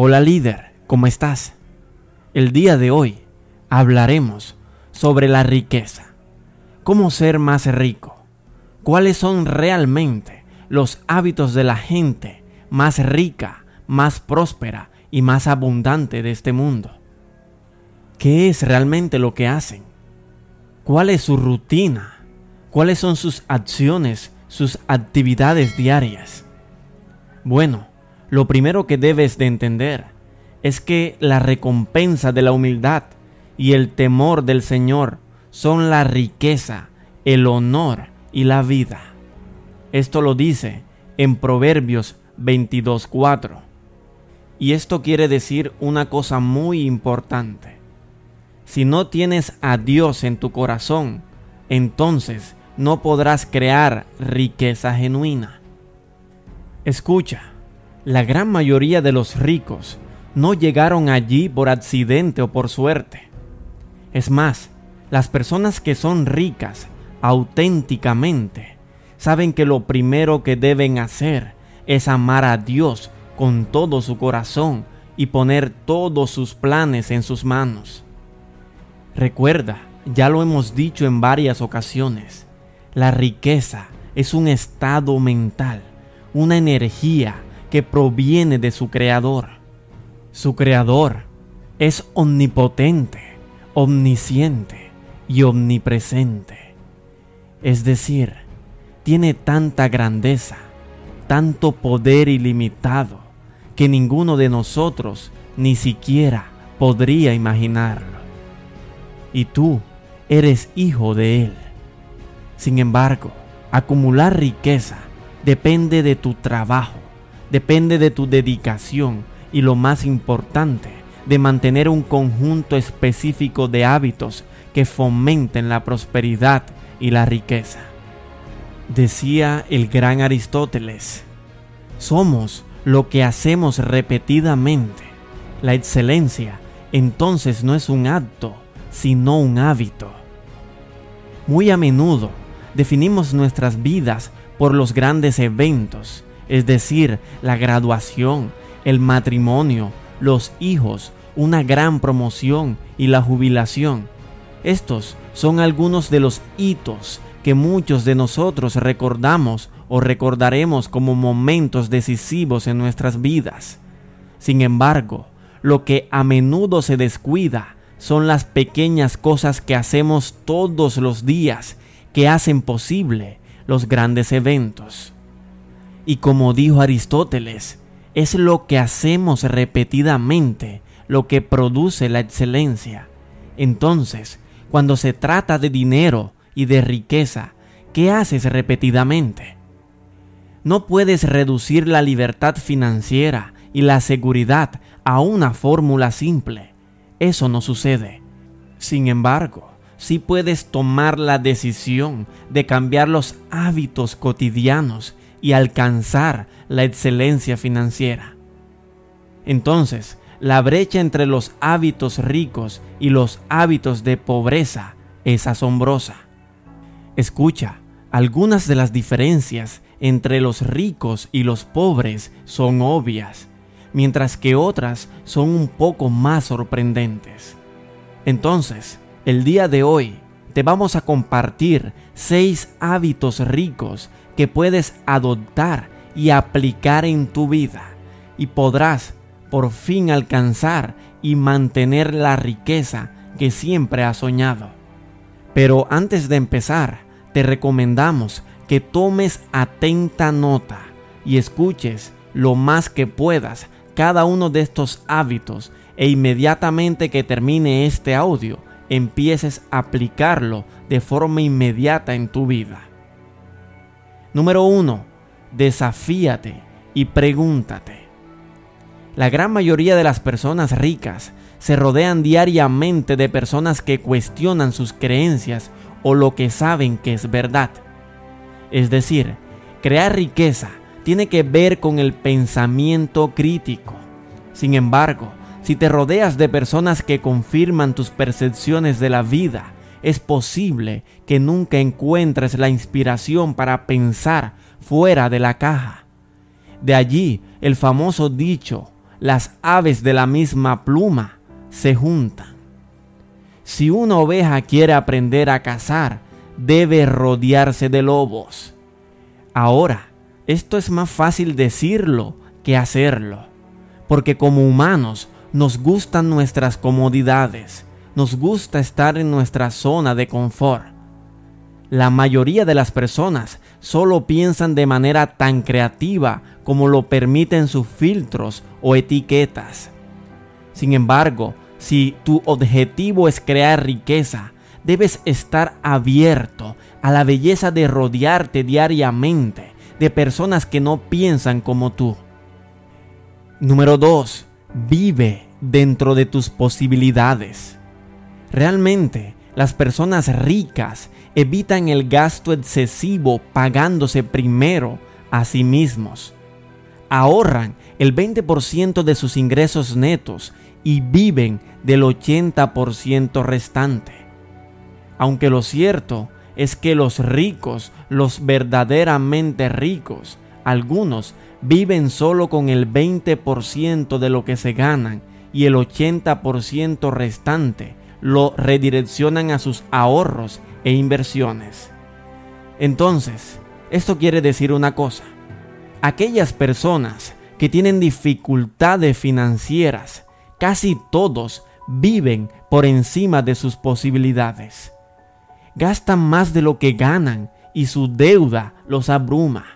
Hola líder, ¿cómo estás? El día de hoy hablaremos sobre la riqueza. ¿Cómo ser más rico? ¿Cuáles son realmente los hábitos de la gente más rica, más próspera y más abundante de este mundo? ¿Qué es realmente lo que hacen? ¿Cuál es su rutina? ¿Cuáles son sus acciones, sus actividades diarias? Bueno, lo primero que debes de entender es que la recompensa de la humildad y el temor del Señor son la riqueza, el honor y la vida. Esto lo dice en Proverbios 22.4. Y esto quiere decir una cosa muy importante. Si no tienes a Dios en tu corazón, entonces no podrás crear riqueza genuina. Escucha, la gran mayoría de los ricos no llegaron allí por accidente o por suerte. Es más, las personas que son ricas auténticamente saben que lo primero que deben hacer es amar a Dios con todo su corazón y poner todos sus planes en sus manos. Recuerda, ya lo hemos dicho en varias ocasiones, la riqueza es un estado mental, una energía que proviene de su creador. Su creador es omnipotente, omnisciente y omnipresente. Es decir, tiene tanta grandeza, tanto poder ilimitado, que ninguno de nosotros ni siquiera podría imaginarlo y tú eres hijo de Él. Sin embargo, acumular riqueza depende de tu trabajo, depende de tu dedicación y lo más importante, de mantener un conjunto específico de hábitos que fomenten la prosperidad y la riqueza. Decía el gran Aristóteles, somos lo que hacemos repetidamente. La excelencia entonces no es un acto, sino un hábito. Muy a menudo definimos nuestras vidas por los grandes eventos, es decir, la graduación, el matrimonio, los hijos, una gran promoción y la jubilación. Estos son algunos de los hitos que muchos de nosotros recordamos o recordaremos como momentos decisivos en nuestras vidas. Sin embargo, lo que a menudo se descuida son las pequeñas cosas que hacemos todos los días que hacen posible los grandes eventos. Y como dijo Aristóteles, es lo que hacemos repetidamente lo que produce la excelencia. Entonces, cuando se trata de dinero y de riqueza, ¿qué haces repetidamente? No puedes reducir la libertad financiera y la seguridad a una fórmula simple eso no sucede. Sin embargo, sí puedes tomar la decisión de cambiar los hábitos cotidianos y alcanzar la excelencia financiera. Entonces, la brecha entre los hábitos ricos y los hábitos de pobreza es asombrosa. Escucha, algunas de las diferencias entre los ricos y los pobres son obvias, mientras que otras son un poco más sorprendentes. Entonces, el día de hoy te vamos a compartir seis hábitos ricos que puedes adoptar y aplicar en tu vida y podrás por fin alcanzar y mantener la riqueza que siempre has soñado. Pero antes de empezar, te recomendamos que tomes atenta nota y escuches lo más que puedas cada uno de estos hábitos e inmediatamente que termine este audio, empieces a aplicarlo de forma inmediata en tu vida. Número 1. Desafíate y pregúntate. La gran mayoría de las personas ricas se rodean diariamente de personas que cuestionan sus creencias o lo que saben que es verdad. Es decir, crear riqueza tiene que ver con el pensamiento crítico. Sin embargo, si te rodeas de personas que confirman tus percepciones de la vida, es posible que nunca encuentres la inspiración para pensar fuera de la caja. De allí el famoso dicho, las aves de la misma pluma se juntan. Si una oveja quiere aprender a cazar, debe rodearse de lobos. Ahora, esto es más fácil decirlo que hacerlo, porque como humanos nos gustan nuestras comodidades, nos gusta estar en nuestra zona de confort. La mayoría de las personas solo piensan de manera tan creativa como lo permiten sus filtros o etiquetas. Sin embargo, si tu objetivo es crear riqueza, debes estar abierto a la belleza de rodearte diariamente de personas que no piensan como tú. Número 2. Vive dentro de tus posibilidades. Realmente, las personas ricas evitan el gasto excesivo pagándose primero a sí mismos. Ahorran el 20% de sus ingresos netos y viven del 80% restante. Aunque lo cierto es que los ricos, los verdaderamente ricos, algunos viven solo con el 20% de lo que se ganan y el 80% restante lo redireccionan a sus ahorros e inversiones. Entonces, esto quiere decir una cosa. Aquellas personas que tienen dificultades financieras, casi todos viven por encima de sus posibilidades. Gastan más de lo que ganan y su deuda los abruma.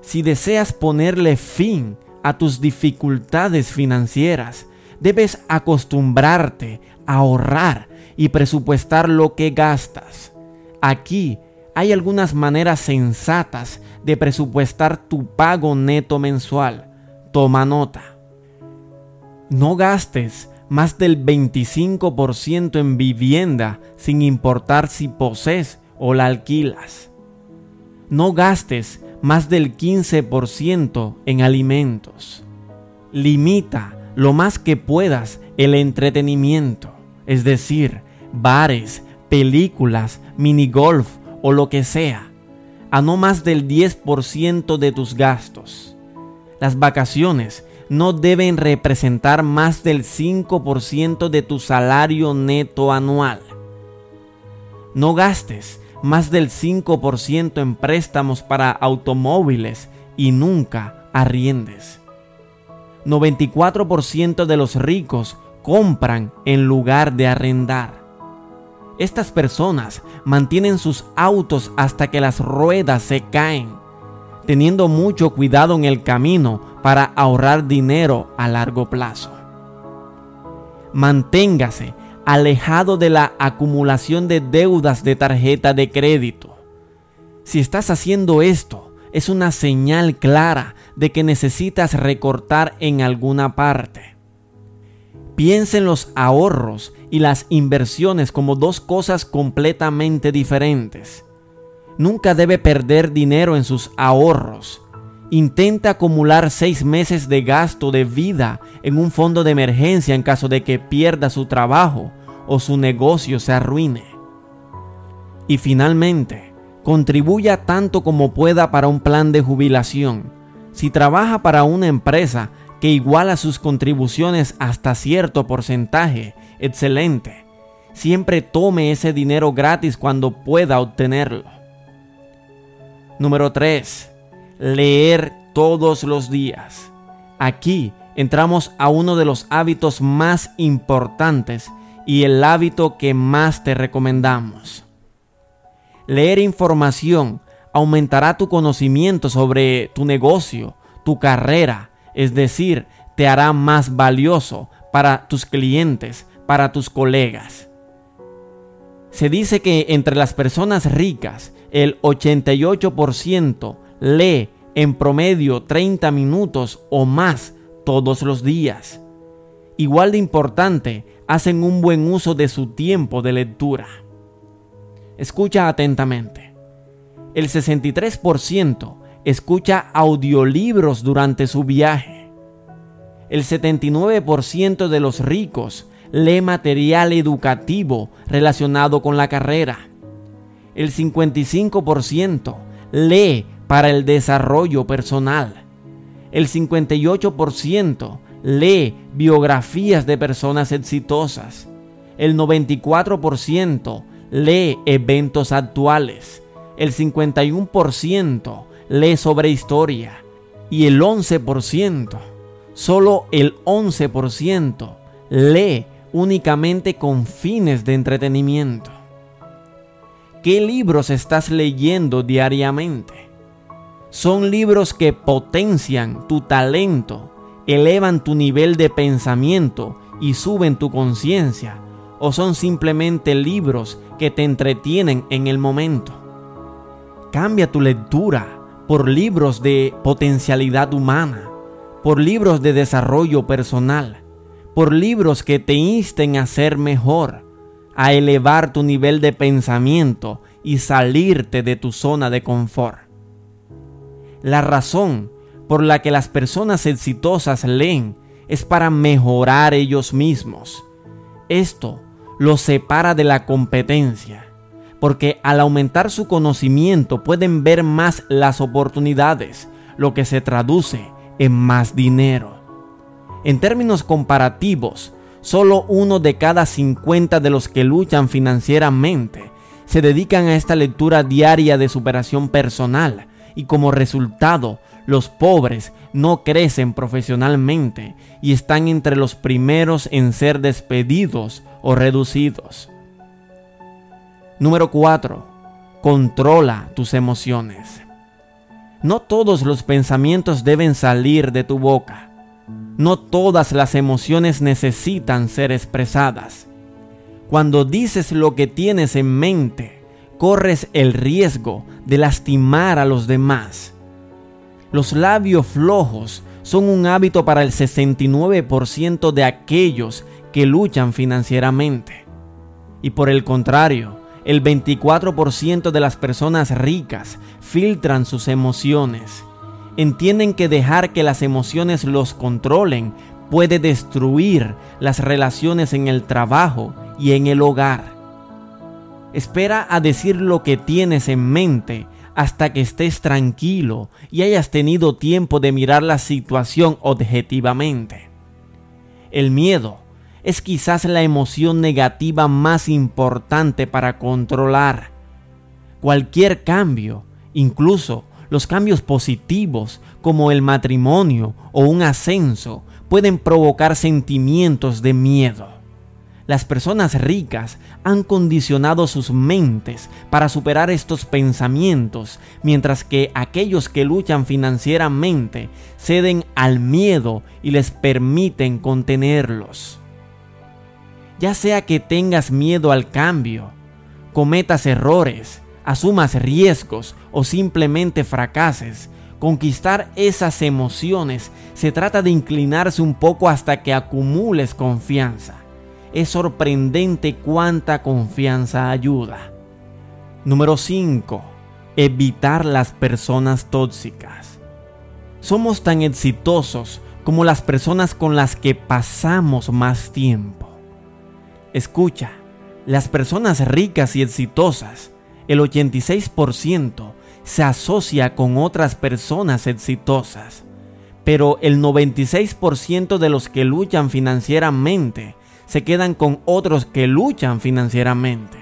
Si deseas ponerle fin a tus dificultades financieras, debes acostumbrarte ahorrar y presupuestar lo que gastas. Aquí hay algunas maneras sensatas de presupuestar tu pago neto mensual. Toma nota. No gastes más del 25% en vivienda sin importar si posees o la alquilas. No gastes más del 15% en alimentos. Limita lo más que puedas el entretenimiento, es decir, bares, películas, minigolf o lo que sea, a no más del 10% de tus gastos. Las vacaciones no deben representar más del 5% de tu salario neto anual. No gastes más del 5% en préstamos para automóviles y nunca arriendes. 94% de los ricos compran en lugar de arrendar. Estas personas mantienen sus autos hasta que las ruedas se caen, teniendo mucho cuidado en el camino para ahorrar dinero a largo plazo. Manténgase alejado de la acumulación de deudas de tarjeta de crédito. Si estás haciendo esto, es una señal clara de que necesitas recortar en alguna parte. Piensa en los ahorros y las inversiones como dos cosas completamente diferentes. Nunca debe perder dinero en sus ahorros. Intenta acumular seis meses de gasto de vida en un fondo de emergencia en caso de que pierda su trabajo o su negocio se arruine. Y finalmente, contribuya tanto como pueda para un plan de jubilación. Si trabaja para una empresa, que iguala sus contribuciones hasta cierto porcentaje. Excelente. Siempre tome ese dinero gratis cuando pueda obtenerlo. Número 3. Leer todos los días. Aquí entramos a uno de los hábitos más importantes y el hábito que más te recomendamos. Leer información aumentará tu conocimiento sobre tu negocio, tu carrera, es decir, te hará más valioso para tus clientes, para tus colegas. Se dice que entre las personas ricas, el 88% lee en promedio 30 minutos o más todos los días. Igual de importante, hacen un buen uso de su tiempo de lectura. Escucha atentamente. El 63% escucha audiolibros durante su viaje. El 79% de los ricos lee material educativo relacionado con la carrera. El 55% lee para el desarrollo personal. El 58% lee biografías de personas exitosas. El 94% lee eventos actuales. El 51% lee sobre historia. Y el 11%, solo el 11% lee únicamente con fines de entretenimiento. ¿Qué libros estás leyendo diariamente? Son libros que potencian tu talento, elevan tu nivel de pensamiento y suben tu conciencia, o son simplemente libros que te entretienen en el momento. Cambia tu lectura por libros de potencialidad humana, por libros de desarrollo personal, por libros que te insten a ser mejor, a elevar tu nivel de pensamiento y salirte de tu zona de confort. La razón por la que las personas exitosas leen es para mejorar ellos mismos. Esto los separa de la competencia, porque al aumentar su conocimiento pueden ver más las oportunidades, lo que se traduce en más dinero. En términos comparativos, solo uno de cada 50 de los que luchan financieramente se dedican a esta lectura diaria de superación personal y como resultado los pobres no crecen profesionalmente y están entre los primeros en ser despedidos o reducidos. Número 4. Controla tus emociones. No todos los pensamientos deben salir de tu boca. No todas las emociones necesitan ser expresadas. Cuando dices lo que tienes en mente, corres el riesgo de lastimar a los demás. Los labios flojos son un hábito para el 69% de aquellos que luchan financieramente. Y por el contrario, el 24% de las personas ricas filtran sus emociones entienden que dejar que las emociones los controlen puede destruir las relaciones en el trabajo y en el hogar. Espera a decir lo que tienes en mente hasta que estés tranquilo y hayas tenido tiempo de mirar la situación objetivamente. El miedo es quizás la emoción negativa más importante para controlar. Cualquier cambio, incluso los cambios positivos, como el matrimonio o un ascenso, pueden provocar sentimientos de miedo. Las personas ricas han condicionado sus mentes para superar estos pensamientos, mientras que aquellos que luchan financieramente ceden al miedo y les permiten contenerlos. Ya sea que tengas miedo al cambio, cometas errores, asumas riesgos o simplemente fracases, conquistar esas emociones se trata de inclinarse un poco hasta que acumules confianza. Es sorprendente cuánta confianza ayuda. Número 5. Evitar las personas tóxicas. Somos tan exitosos como las personas con las que pasamos más tiempo. Escucha, las personas ricas y exitosas el 86% se asocia con otras personas exitosas, pero el 96% de los que luchan financieramente se quedan con otros que luchan financieramente.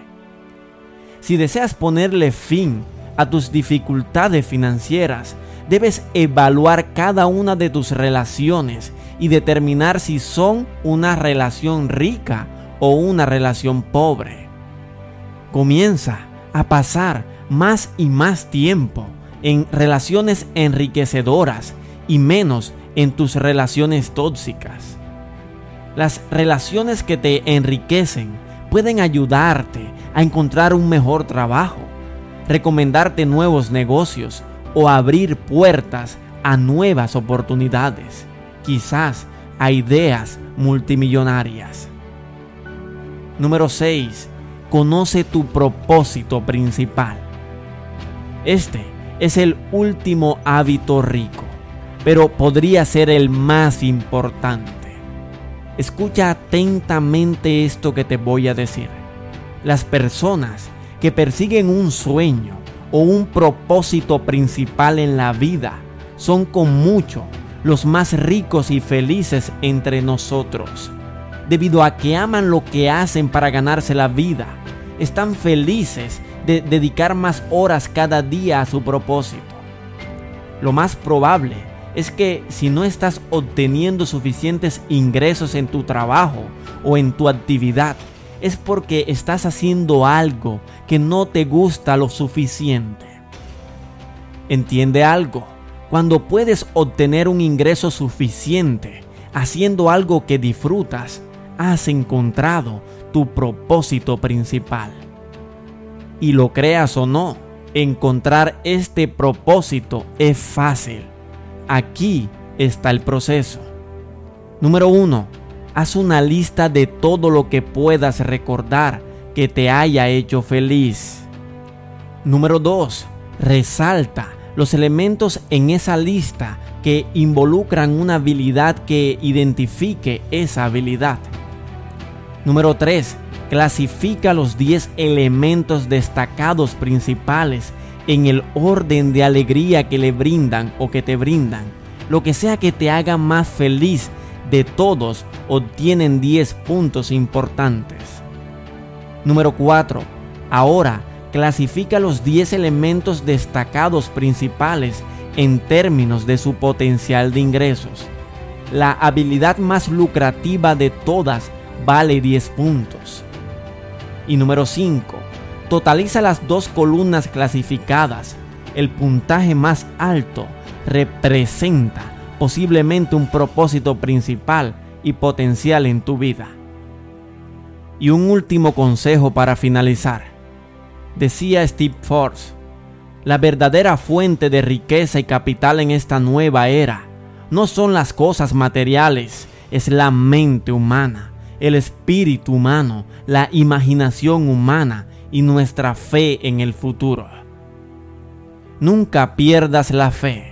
Si deseas ponerle fin a tus dificultades financieras, debes evaluar cada una de tus relaciones y determinar si son una relación rica o una relación pobre. Comienza a pasar más y más tiempo en relaciones enriquecedoras y menos en tus relaciones tóxicas. Las relaciones que te enriquecen pueden ayudarte a encontrar un mejor trabajo, recomendarte nuevos negocios o abrir puertas a nuevas oportunidades, quizás a ideas multimillonarias. Número 6 conoce tu propósito principal. Este es el último hábito rico, pero podría ser el más importante. Escucha atentamente esto que te voy a decir. Las personas que persiguen un sueño o un propósito principal en la vida son con mucho los más ricos y felices entre nosotros, debido a que aman lo que hacen para ganarse la vida. Están felices de dedicar más horas cada día a su propósito. Lo más probable es que si no estás obteniendo suficientes ingresos en tu trabajo o en tu actividad, es porque estás haciendo algo que no te gusta lo suficiente. Entiende algo, cuando puedes obtener un ingreso suficiente haciendo algo que disfrutas, has encontrado tu propósito principal. Y lo creas o no, encontrar este propósito es fácil. Aquí está el proceso. Número 1 Haz una lista de todo lo que puedas recordar que te haya hecho feliz. Número 2. Resalta los elementos en esa lista que involucran una habilidad que identifique esa habilidad. Número 3. Clasifica los 10 elementos destacados principales en el orden de alegría que le brindan o que te brindan. Lo que sea que te haga más feliz de todos obtienen 10 puntos importantes. Número 4. Ahora clasifica los 10 elementos destacados principales en términos de su potencial de ingresos. La habilidad más lucrativa de todas vale 10 puntos. Y número 5. Totaliza las dos columnas clasificadas. El puntaje más alto representa posiblemente un propósito principal y potencial en tu vida. Y un último consejo para finalizar. Decía Steve Forbes, la verdadera fuente de riqueza y capital en esta nueva era no son las cosas materiales, es la mente humana, el espíritu humano, la imaginación humana y nuestra fe en el futuro. Nunca pierdas la fe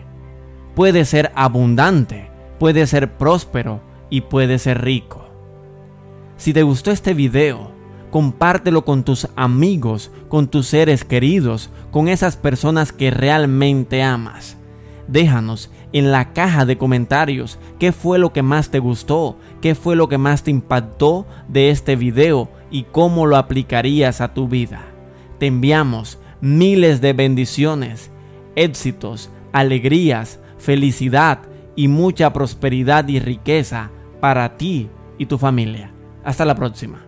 puede ser abundante, puede ser próspero y puede ser rico. Si te gustó este video, compártelo con tus amigos, con tus seres queridos, con esas personas que realmente amas. Déjanos en la caja de comentarios qué fue lo que más te gustó, qué fue lo que más te impactó de este video y cómo lo aplicarías a tu vida. Te enviamos miles de bendiciones, éxitos, alegrías, felicidad y mucha prosperidad y riqueza para ti y tu familia. Hasta la próxima.